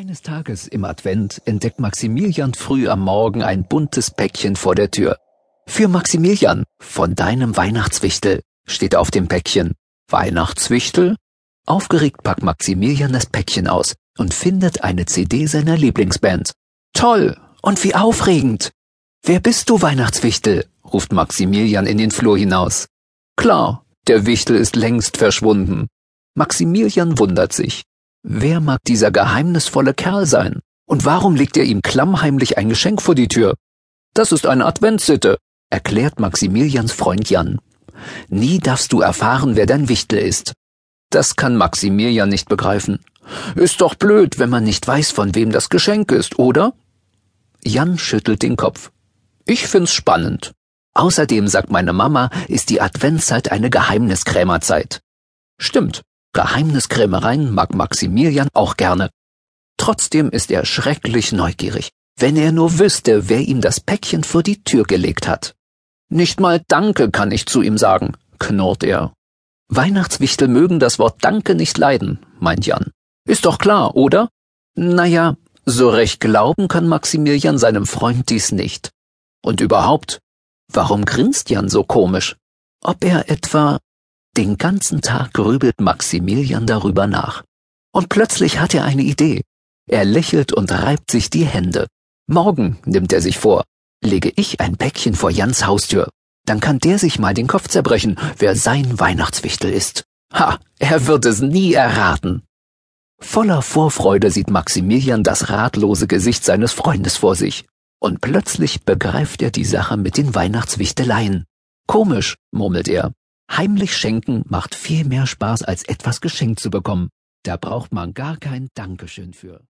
Eines Tages im Advent entdeckt Maximilian früh am Morgen ein buntes Päckchen vor der Tür. Für Maximilian von deinem Weihnachtswichtel steht auf dem Päckchen. Weihnachtswichtel? Aufgeregt packt Maximilian das Päckchen aus und findet eine CD seiner Lieblingsband. Toll und wie aufregend. Wer bist du, Weihnachtswichtel? ruft Maximilian in den Flur hinaus. Klar, der Wichtel ist längst verschwunden. Maximilian wundert sich. Wer mag dieser geheimnisvolle Kerl sein? Und warum legt er ihm klammheimlich ein Geschenk vor die Tür? Das ist eine Adventssitte, erklärt Maximilians Freund Jan. Nie darfst du erfahren, wer dein Wichtel ist. Das kann Maximilian nicht begreifen. Ist doch blöd, wenn man nicht weiß, von wem das Geschenk ist, oder? Jan schüttelt den Kopf. Ich find's spannend. Außerdem sagt meine Mama, ist die Adventszeit eine Geheimniskrämerzeit. Stimmt. Geheimniskrämereien mag Maximilian auch gerne. Trotzdem ist er schrecklich neugierig, wenn er nur wüsste, wer ihm das Päckchen vor die Tür gelegt hat. Nicht mal Danke kann ich zu ihm sagen, knurrt er. Weihnachtswichtel mögen das Wort Danke nicht leiden, meint Jan. Ist doch klar, oder? Naja, so recht glauben kann Maximilian seinem Freund dies nicht. Und überhaupt, warum grinst Jan so komisch? Ob er etwa den ganzen Tag grübelt Maximilian darüber nach. Und plötzlich hat er eine Idee. Er lächelt und reibt sich die Hände. Morgen, nimmt er sich vor, lege ich ein Päckchen vor Jans Haustür. Dann kann der sich mal den Kopf zerbrechen, wer sein Weihnachtswichtel ist. Ha, er wird es nie erraten. Voller Vorfreude sieht Maximilian das ratlose Gesicht seines Freundes vor sich. Und plötzlich begreift er die Sache mit den Weihnachtswichteleien. Komisch, murmelt er. Heimlich schenken macht viel mehr Spaß, als etwas geschenkt zu bekommen. Da braucht man gar kein Dankeschön für.